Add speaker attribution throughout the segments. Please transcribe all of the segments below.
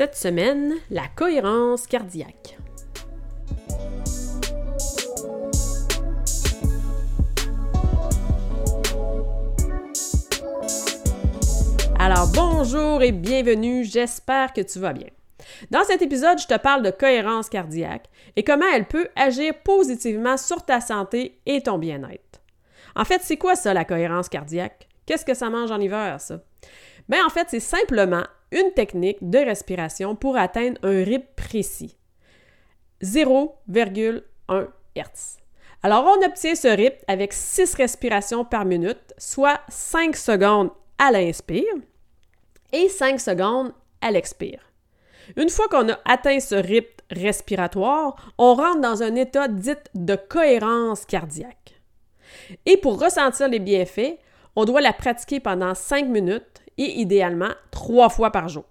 Speaker 1: Cette semaine, la cohérence cardiaque. Alors bonjour et bienvenue, j'espère que tu vas bien. Dans cet épisode, je te parle de cohérence cardiaque et comment elle peut agir positivement sur ta santé et ton bien-être. En fait, c'est quoi ça la cohérence cardiaque? Qu'est-ce que ça mange en hiver, ça? Bien, en fait, c'est simplement une technique de respiration pour atteindre un rythme précis. 0,1 Hz. Alors, on obtient ce rythme avec 6 respirations par minute, soit 5 secondes à l'inspire et 5 secondes à l'expire. Une fois qu'on a atteint ce rythme respiratoire, on rentre dans un état dit de cohérence cardiaque. Et pour ressentir les bienfaits, on doit la pratiquer pendant 5 minutes et idéalement trois fois par jour.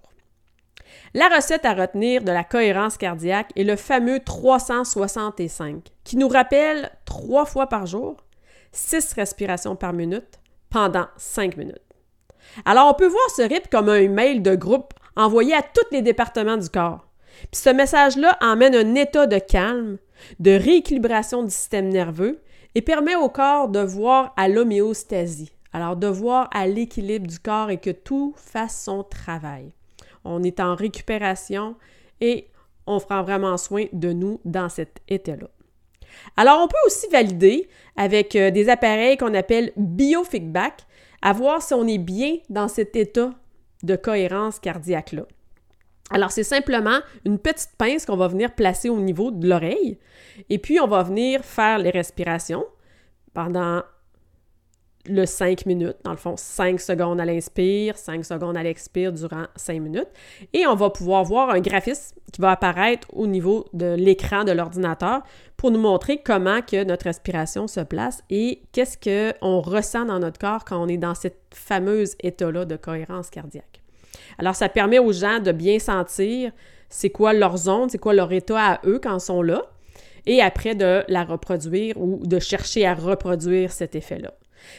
Speaker 1: La recette à retenir de la cohérence cardiaque est le fameux 365 qui nous rappelle trois fois par jour, six respirations par minute pendant cinq minutes. Alors, on peut voir ce rythme comme un email de groupe envoyé à tous les départements du corps. Puis ce message-là emmène un état de calme, de rééquilibration du système nerveux et permet au corps de voir à l'homéostasie, alors, de voir à l'équilibre du corps et que tout fasse son travail. On est en récupération et on prend vraiment soin de nous dans cet état-là. Alors, on peut aussi valider avec euh, des appareils qu'on appelle biofeedback à voir si on est bien dans cet état de cohérence cardiaque-là. Alors, c'est simplement une petite pince qu'on va venir placer au niveau de l'oreille et puis on va venir faire les respirations pendant le 5 minutes, dans le fond, 5 secondes à l'inspire, 5 secondes à l'expire durant 5 minutes. Et on va pouvoir voir un graphisme qui va apparaître au niveau de l'écran de l'ordinateur pour nous montrer comment que notre respiration se place et qu'est-ce qu'on ressent dans notre corps quand on est dans cette fameuse état-là de cohérence cardiaque. Alors, ça permet aux gens de bien sentir c'est quoi leur zone, c'est quoi leur état à eux quand ils sont là, et après de la reproduire ou de chercher à reproduire cet effet-là.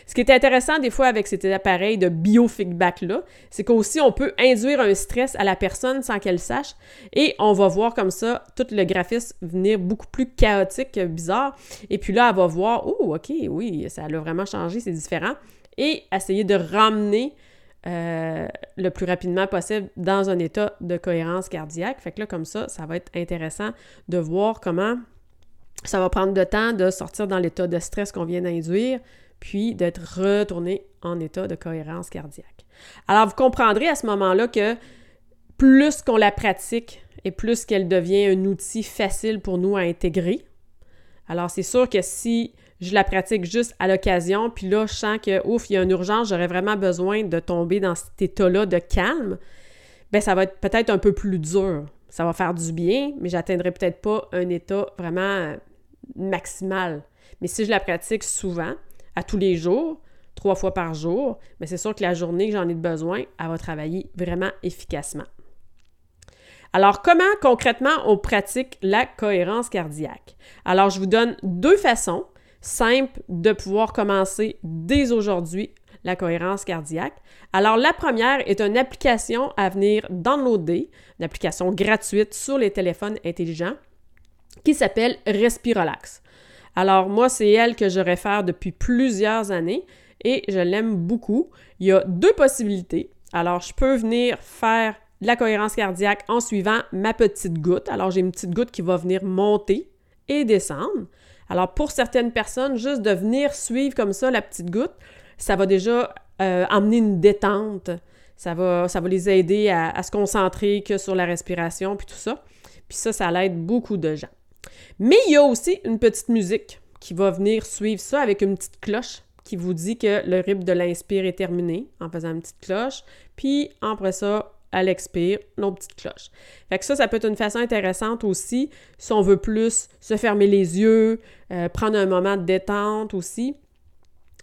Speaker 1: Ce qui est intéressant des fois avec cet appareil de biofeedback-là, c'est qu'aussi on peut induire un stress à la personne sans qu'elle sache et on va voir comme ça tout le graphisme venir beaucoup plus chaotique, bizarre. Et puis là, elle va voir, oh, OK, oui, ça a vraiment changé, c'est différent. Et essayer de ramener euh, le plus rapidement possible dans un état de cohérence cardiaque. Fait que là, comme ça, ça va être intéressant de voir comment ça va prendre de temps de sortir dans l'état de stress qu'on vient d'induire, puis d'être retourné en état de cohérence cardiaque. Alors, vous comprendrez à ce moment-là que plus qu'on la pratique et plus qu'elle devient un outil facile pour nous à intégrer. Alors, c'est sûr que si je la pratique juste à l'occasion, puis là, je sens que, ouf, il y a une urgence, j'aurais vraiment besoin de tomber dans cet état-là de calme, bien, ça va être peut-être un peu plus dur. Ça va faire du bien, mais j'atteindrai peut-être pas un état vraiment maximal. Mais si je la pratique souvent, à tous les jours, trois fois par jour, mais c'est sûr que la journée que j'en ai besoin, elle va travailler vraiment efficacement. Alors, comment concrètement on pratique la cohérence cardiaque? Alors, je vous donne deux façons simples de pouvoir commencer dès aujourd'hui la cohérence cardiaque. Alors, la première est une application à venir downloader, une application gratuite sur les téléphones intelligents qui s'appelle Respirolax. Alors moi, c'est elle que je réfère depuis plusieurs années et je l'aime beaucoup. Il y a deux possibilités. Alors, je peux venir faire la cohérence cardiaque en suivant ma petite goutte. Alors, j'ai une petite goutte qui va venir monter et descendre. Alors, pour certaines personnes, juste de venir suivre comme ça la petite goutte, ça va déjà euh, emmener une détente. Ça va, ça va les aider à, se concentrer que sur la respiration, puis tout ça. Puis ça, ça l'aide beaucoup de gens. Mais il y a aussi une petite musique qui va venir suivre ça avec une petite cloche qui vous dit que le rythme de l'inspire est terminé en faisant une petite cloche. Puis après ça, à l'expire, nos petites cloches. Fait que ça, ça peut être une façon intéressante aussi si on veut plus se fermer les yeux, euh, prendre un moment de détente aussi,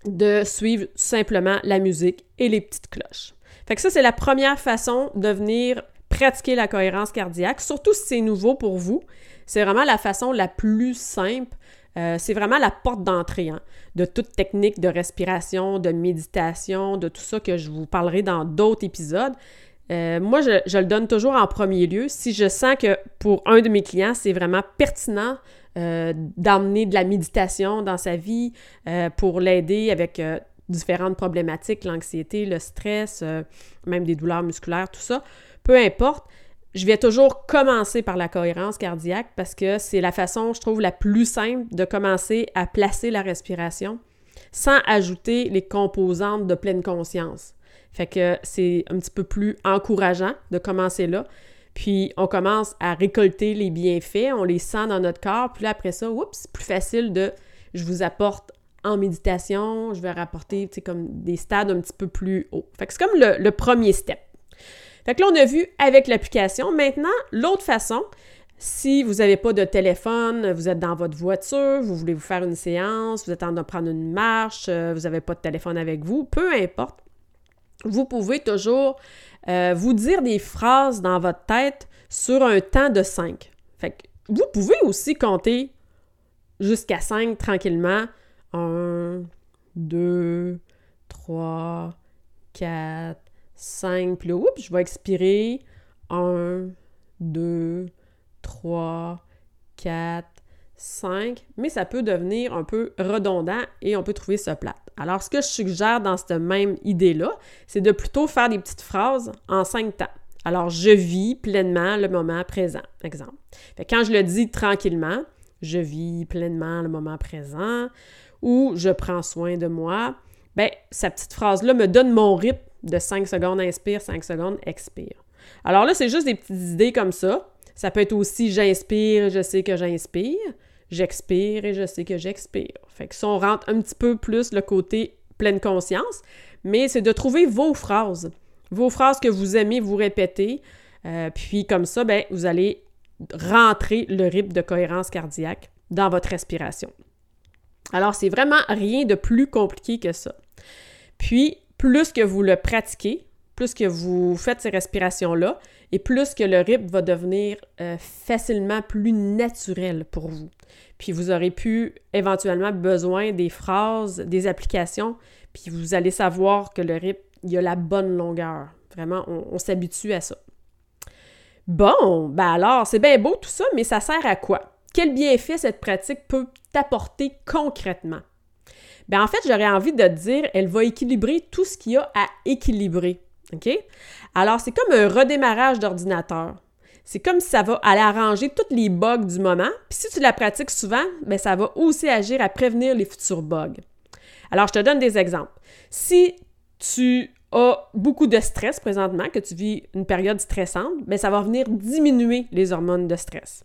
Speaker 1: de suivre simplement la musique et les petites cloches. Fait que ça, c'est la première façon de venir pratiquer la cohérence cardiaque, surtout si c'est nouveau pour vous. C'est vraiment la façon la plus simple. Euh, c'est vraiment la porte d'entrée hein, de toute technique de respiration, de méditation, de tout ça que je vous parlerai dans d'autres épisodes. Euh, moi, je, le donne toujours en premier lieu. Si je sens que pour un de mes clients, c'est vraiment pertinent euh, d'emmener de la méditation dans sa vie pour l'aider avec différentes problématiques, l'anxiété, le stress, même des douleurs musculaires, tout ça, peu importe, je vais toujours commencer par la cohérence cardiaque parce que c'est la façon, je trouve, la plus simple de commencer à placer la respiration sans ajouter les composantes de pleine conscience. Fait que c'est un petit peu plus encourageant de commencer là. Puis on commence à récolter les bienfaits, on les sent dans notre corps. Puis là, après ça, oups, c'est plus facile de je vous apporte en méditation, je vais rapporter comme des stades un petit peu plus hauts. Fait que c'est comme le, le, premier step. Fait que là, on a vu avec l'application. Maintenant, l'autre façon, si vous n'avez pas de téléphone, vous êtes dans votre voiture, vous voulez vous faire une séance, vous êtes en train de prendre une marche, euh, vous n'avez pas de téléphone avec vous, peu importe, vous pouvez toujours euh, vous dire des phrases dans votre tête sur un temps de 5. Fait que vous pouvez aussi compter jusqu'à 5 tranquillement. 1, 2, 3, 4, 5. Puis là, oups, je vais expirer. 1, 2, 3, 4, 5. Mais ça peut devenir un peu redondant et on peut trouver ça plate. Alors, ce que je suggère dans cette même idée-là, c'est de plutôt faire des petites phrases en cinq temps. Alors, je vis pleinement le moment présent, exemple. quand je le dis tranquillement, je vis pleinement le moment présent ou je prends soin de moi, bien, cette petite phrase-là me donne mon rythme de 5 secondes inspire, 5 secondes expire. Alors là, c'est juste des petites idées comme ça. Ça peut être aussi j'inspire, je sais que j'inspire j'expire et je sais que j'expire. Fait que ça, on rentre un petit peu plus le côté pleine conscience, mais c'est de trouver vos phrases, vos phrases que vous aimez vous répéter, euh, puis comme ça, ben, vous allez rentrer le rythme de cohérence cardiaque dans votre respiration. Alors, c'est vraiment rien de plus compliqué que ça. Puis, plus que vous le pratiquez, plus que vous faites ces respirations-là, et plus que le rythme va devenir euh, facilement plus naturel pour vous. Puis vous aurez pu éventuellement besoin des phrases, des applications, puis vous allez savoir que le rythme, il a la bonne longueur. Vraiment, on, s'habitue à ça. Bon, ben alors, c'est bien beau tout ça, mais ça sert à quoi? Quel bienfait cette pratique peut t'apporter concrètement? Ben en fait, j'aurais envie de te dire, elle va équilibrer tout ce qu'il y a à équilibrer. OK? Alors, c'est comme un redémarrage d'ordinateur. C'est comme si ça va aller arranger tous les bugs du moment. Puis si tu la pratiques souvent, bien, ça va aussi agir à prévenir les futurs bugs. Alors, je te donne des exemples. Si tu as beaucoup de stress présentement, que tu vis une période stressante, bien, ça va venir diminuer les hormones de stress.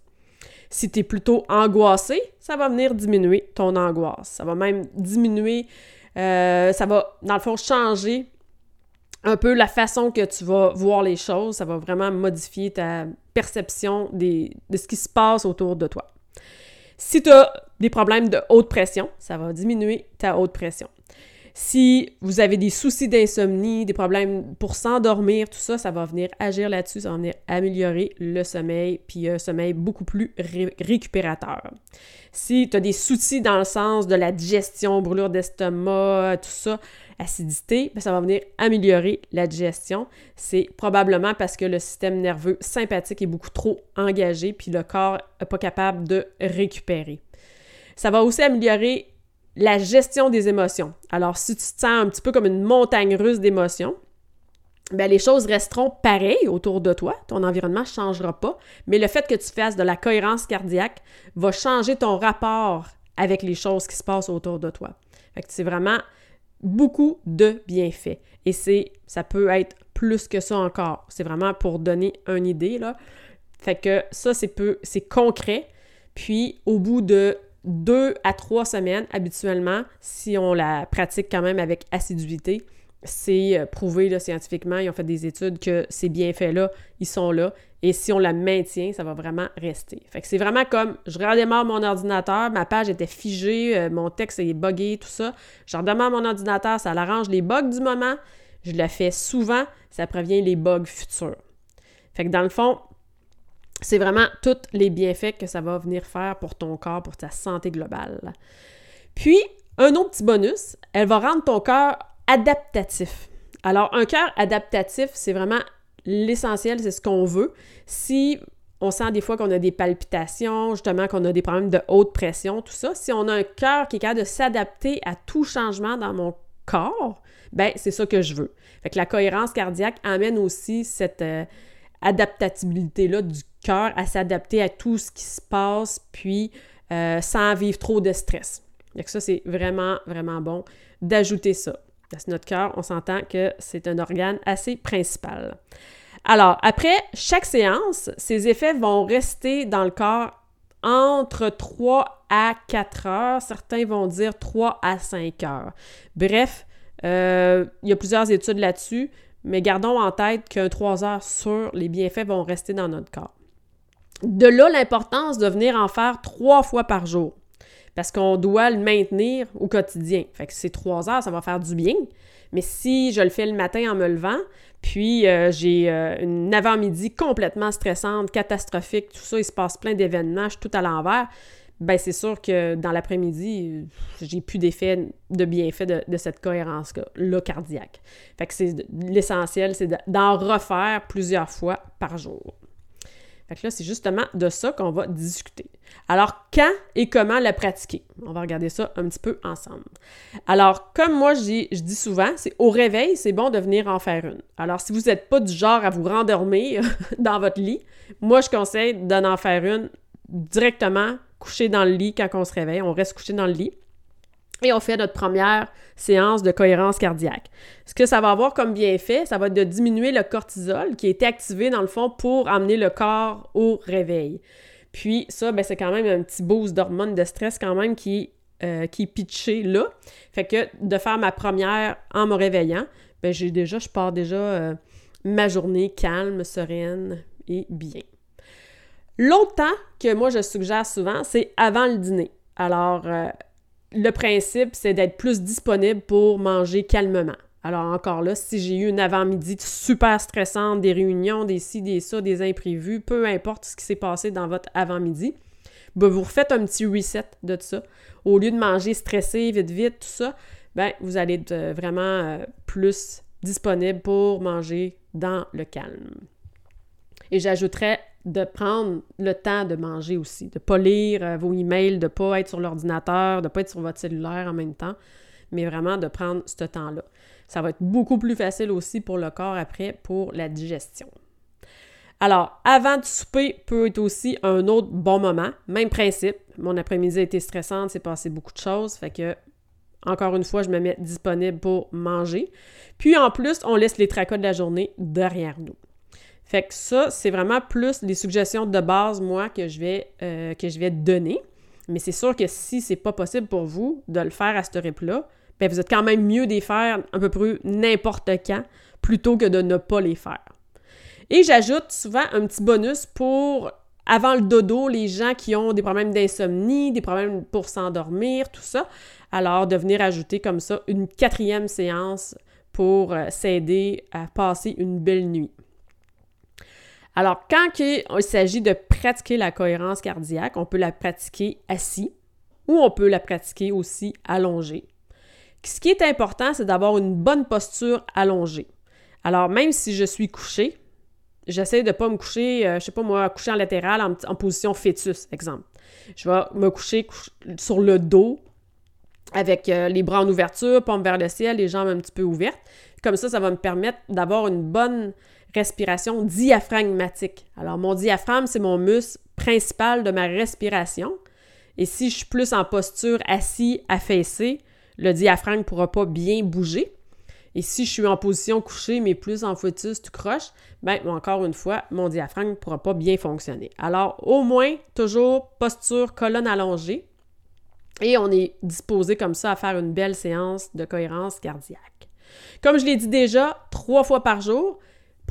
Speaker 1: Si tu es plutôt angoissé, ça va venir diminuer ton angoisse. Ça va même diminuer, euh, ça va, dans le fond, changer un peu la façon que tu vas voir les choses. Ça va vraiment modifier ta perception de ce qui se passe autour de toi. Si tu as des problèmes de haute pression, ça va diminuer ta haute pression. Si vous avez des soucis d'insomnie, des problèmes pour s'endormir, tout ça, ça va venir agir là-dessus, ça va venir améliorer le sommeil, puis un sommeil beaucoup plus récupérateur. Si tu as des soucis dans le sens de la digestion, brûlure d'estomac, tout ça, acidité, ben, ça va venir améliorer la digestion. C'est probablement parce que le système nerveux sympathique est beaucoup trop engagé, puis le corps n'est pas capable de récupérer. Ça va aussi améliorer la gestion des émotions. Alors, si tu te sens un petit peu comme une montagne russe d'émotions, ben, les choses resteront pareilles autour de toi, ton environnement ne changera pas, mais le fait que tu fasses de la cohérence cardiaque va changer ton rapport avec les choses qui se passent autour de toi. C'est vraiment beaucoup de bienfaits. Et c'est, ça peut être plus que ça encore. C'est vraiment pour donner une idée, là. Fait que ça, c'est peu, c'est concret. Puis, au bout de deux à trois semaines habituellement, si on la pratique quand même avec assiduité. C'est euh, prouvé scientifiquement, ils ont fait des études que ces bienfaits-là, ils sont là. Et si on la maintient, ça va vraiment rester. Fait c'est vraiment comme, je redémarre mon ordinateur, ma page était figée, euh, mon texte est buggé, tout ça. Je redémarre mon ordinateur, ça l'arrange les bugs du moment. Je le fais souvent, ça prévient les bugs futurs. Fait que dans le fond, c'est vraiment tous les bienfaits que ça va venir faire pour ton corps, pour ta santé globale. Puis, un autre petit bonus, elle va rendre ton cœur adaptatif. Alors, un cœur adaptatif, c'est vraiment l'essentiel, c'est ce qu'on veut. Si on sent des fois qu'on a des palpitations, justement qu'on a des problèmes de haute pression, tout ça, si on a un cœur qui est capable de s'adapter à tout changement dans mon corps, ben c'est ça que je veux. Fait que la cohérence cardiaque amène aussi cette euh, adaptabilité-là du cœur à s'adapter à tout ce qui se passe, puis euh, sans vivre trop de stress. Donc ça, c'est vraiment, vraiment bon d'ajouter ça. Parce que notre cœur, on s'entend que c'est un organe assez principal. Alors, après chaque séance, ces effets vont rester dans le corps entre 3 à 4 heures. Certains vont dire 3 à 5 heures. Bref, euh, il y a plusieurs études là-dessus, mais gardons en tête qu'un 3 heures sur les bienfaits vont rester dans notre corps. De là l'importance de venir en faire trois fois par jour. Parce qu'on doit le maintenir au quotidien. Fait que ces trois heures, ça va faire du bien. Mais si je le fais le matin en me levant, puis euh, j'ai euh, une avant-midi complètement stressante, catastrophique, tout ça, il se passe plein d'événements, je suis tout à l'envers, ben c'est sûr que dans l'après-midi, j'ai plus d'effet de bienfait de, de cette cohérence-là cardiaque. Fait que c'est l'essentiel, c'est d'en refaire plusieurs fois par jour. Fait que là, c'est justement de ça qu'on va discuter. Alors, quand et comment la pratiquer? On va regarder ça un petit peu ensemble. Alors, comme moi, je dis souvent, c'est au réveil, c'est bon de venir en faire une. Alors, si vous n'êtes pas du genre à vous rendormir dans votre lit, moi, je conseille d'en faire une directement couché dans le lit quand on se réveille. On reste couché dans le lit et on fait notre première séance de cohérence cardiaque. Ce que ça va avoir comme bienfait, ça va être de diminuer le cortisol qui a activé dans le fond pour amener le corps au réveil. Puis ça, ben, c'est quand même un petit boost d'hormones de stress quand même qui, euh, qui est pitché là. Fait que de faire ma première en me réveillant, ben j'ai déjà, je pars déjà euh, ma journée calme, sereine et bien. L'autre temps que moi je suggère souvent, c'est avant le dîner. Alors, euh, le principe, c'est d'être plus disponible pour manger calmement. Alors encore là, si j'ai eu une avant-midi super stressante, des réunions, des ci, des ça, des imprévus, peu importe ce qui s'est passé dans votre avant-midi, ben vous refaites un petit reset de tout ça. Au lieu de manger stressé, vite, vite, tout ça, ben vous allez être euh, vraiment euh, plus disponible pour manger dans le calme. Et j'ajouterais de prendre le temps de manger aussi, de ne pas lire euh, vos emails, de ne pas être sur l'ordinateur, de ne pas être sur votre cellulaire en même temps, mais vraiment de prendre ce temps-là. Ça va être beaucoup plus facile aussi pour le corps après pour la digestion. Alors, avant de souper peut être aussi un autre bon moment. Même principe. Mon après-midi a été stressante, c'est passé beaucoup de choses, fait que encore une fois, je me mets disponible pour manger. Puis en plus, on laisse les tracas de la journée derrière nous. Fait que ça, c'est vraiment plus les suggestions de base, moi, que je vais, euh, que je vais donner. Mais c'est sûr que si c'est pas possible pour vous de le faire à ce rythme-là, bien, vous êtes quand même mieux d'y faire un peu plus n'importe quand plutôt que de ne pas les faire. Et j'ajoute souvent un petit bonus pour avant le dodo, les gens qui ont des problèmes d'insomnie, des problèmes pour s'endormir, tout ça. Alors, de venir ajouter comme ça une quatrième séance pour euh, s'aider à passer une belle nuit. Alors, quand il s'agit de pratiquer la cohérence cardiaque, on peut la pratiquer assis ou on peut la pratiquer aussi allongée. Ce qui est important, c'est d'avoir une bonne posture allongée. Alors, même si je suis couché, j'essaie de ne pas me coucher, je euh, je sais pas moi, coucher en latéral en, position fœtus, exemple. Je vais me coucher sur le dos avec euh, les bras en ouverture, pompe vers le ciel, les jambes un petit peu ouvertes. Comme ça, ça va me permettre d'avoir une bonne respiration diaphragmatique. Alors, mon diaphragme, c'est mon muscle principal de ma respiration. Et si je suis plus en posture assis, affaissé, le diaphragme ne pourra pas bien bouger. Et si je suis en position couchée, mais plus en fœtus, tout croche, ben encore une fois, mon diaphragme ne pourra pas bien fonctionner. Alors, au moins, toujours posture colonne allongée. Et on est disposé comme ça à faire une belle séance de cohérence cardiaque. Comme je l'ai dit déjà, trois fois par jour,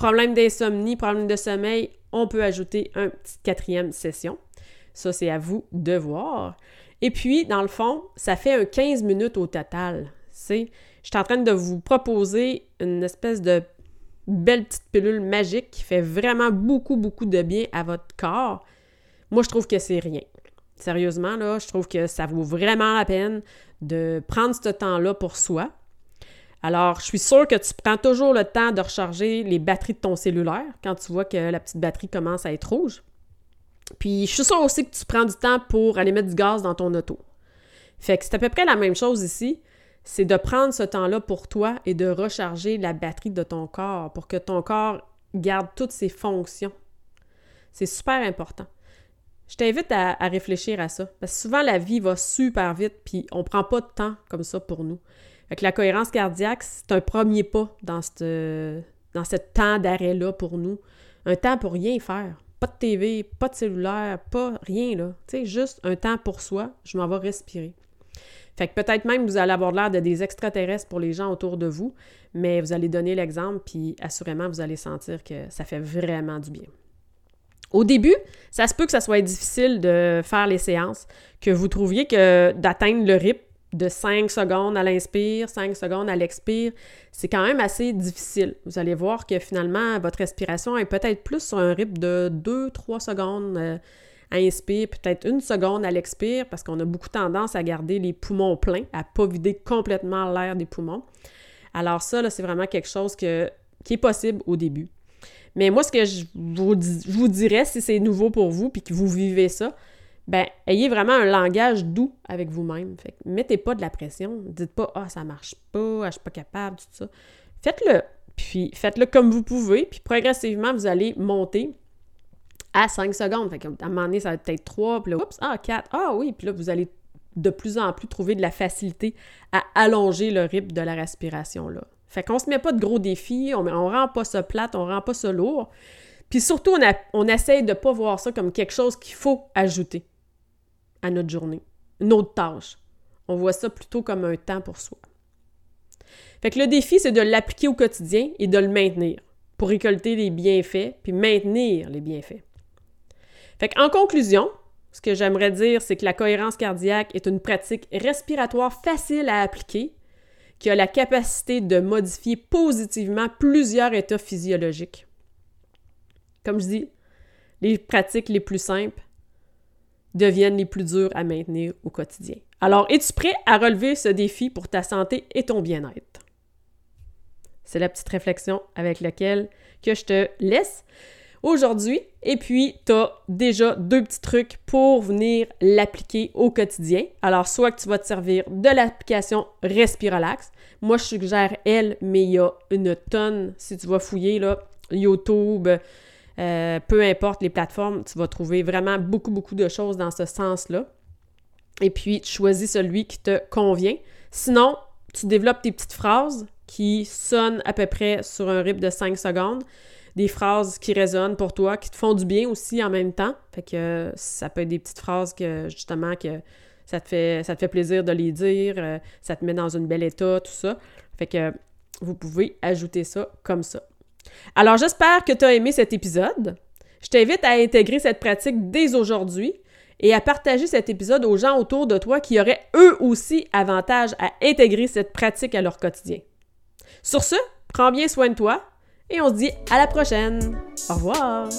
Speaker 1: problème d'insomnie, problème de sommeil, on peut ajouter une petite quatrième session. Ça, c'est à vous de voir. Et puis, dans le fond, ça fait un 15 minutes au total. C'est, je suis en train de vous proposer une espèce de belle petite pilule magique qui fait vraiment beaucoup, beaucoup de bien à votre corps. Moi, je trouve que c'est rien. Sérieusement, là, je trouve que ça vaut vraiment la peine de prendre ce temps-là pour soi. Alors, je suis sûre que tu prends toujours le temps de recharger les batteries de ton cellulaire quand tu vois que la petite batterie commence à être rouge. Puis, je suis sûre aussi que tu prends du temps pour aller mettre du gaz dans ton auto. Fait que c'est à peu près la même chose ici. C'est de prendre ce temps-là pour toi et de recharger la batterie de ton corps pour que ton corps garde toutes ses fonctions. C'est super important. Je t'invite à, réfléchir à ça. Parce que souvent, la vie va super vite, puis on prend pas de temps comme ça pour nous. La cohérence cardiaque, c'est un premier pas dans ce temps d'arrêt-là pour nous. Un temps pour rien faire. Pas de TV, pas de cellulaire, pas rien, là. Tu sais, juste un temps pour soi. Je m'en vais respirer. Fait que peut-être même vous allez avoir l'air de des extraterrestres pour les gens autour de vous, mais vous allez donner l'exemple, puis assurément, vous allez sentir que ça fait vraiment du bien. Au début, ça se peut que ça soit difficile de faire les séances, que vous trouviez que d'atteindre le rythme de 5 secondes à l'inspire, 5 secondes à l'expire, c'est quand même assez difficile. Vous allez voir que finalement, votre respiration est peut-être plus sur un rythme de 2-3 secondes euh, à inspire, peut-être une seconde à l'expire, parce qu'on a beaucoup tendance à garder les poumons pleins, à pas vider complètement l'air des poumons. Alors ça, c'est vraiment quelque chose qui est possible au début. Mais moi, ce que je vous, dirais, si c'est nouveau pour vous puis que vous vivez ça, ben ayez vraiment un langage doux avec vous-même. Fait mettez pas de la pression. Dites pas Ah, ça marche pas, ah, je suis pas capable, tout ça. Faites-le. Puis faites-le comme vous pouvez, puis progressivement, vous allez monter à 5 secondes. Fait qu'à un moment donné, ça va être 3, puis là, oups, ah, 4, ah oui, puis là, vous allez de plus en plus trouver de la facilité à allonger le rythme de la respiration, là. Fait qu'on se met pas de gros défis, on, on rend pas ça plate, on rend pas ça lourd. Puis surtout, on, on essaye de pas voir ça comme quelque chose qu'il faut ajouter à notre journée, une autre tâche. On voit ça plutôt comme un temps pour soi. Fait que le défi, c'est de l'appliquer au quotidien et de le maintenir pour récolter les bienfaits puis maintenir les bienfaits. Fait qu'en conclusion, ce que j'aimerais dire, c'est que la cohérence cardiaque est une pratique respiratoire facile à appliquer qui a la capacité de modifier positivement plusieurs états physiologiques. Comme je dis, les pratiques les plus simples deviennent les plus dures à maintenir au quotidien. Alors, es-tu prêt à relever ce défi pour ta santé et ton bien-être? C'est la petite réflexion avec laquelle que je te laisse aujourd'hui. Et puis, tu as déjà deux petits trucs pour venir l'appliquer au quotidien. Alors, soit que tu vas te servir de l'application Respirelax. Moi, je suggère elle, mais il y a une tonne. Si tu vas fouiller, là, YouTube, euh, peu importe les plateformes, tu vas trouver vraiment beaucoup, beaucoup de choses dans ce sens-là. Et puis, tu choisis celui qui te convient. Sinon, tu développes tes petites phrases qui sonnent à peu près sur un rythme de 5 secondes des phrases qui résonnent pour toi, qui te font du bien aussi en même temps. Fait que ça peut être des petites phrases que justement que ça te fait, ça te fait plaisir de les dire, euh, ça te met dans une belle état, tout ça. Fait que vous pouvez ajouter ça comme ça. Alors j'espère que tu as aimé cet épisode. Je t'invite à intégrer cette pratique dès aujourd'hui et à partager cet épisode aux gens autour de toi qui auraient eux aussi avantage à intégrer cette pratique à leur quotidien. Sur ce, prends bien soin de toi et on se dit à la prochaine. Au revoir.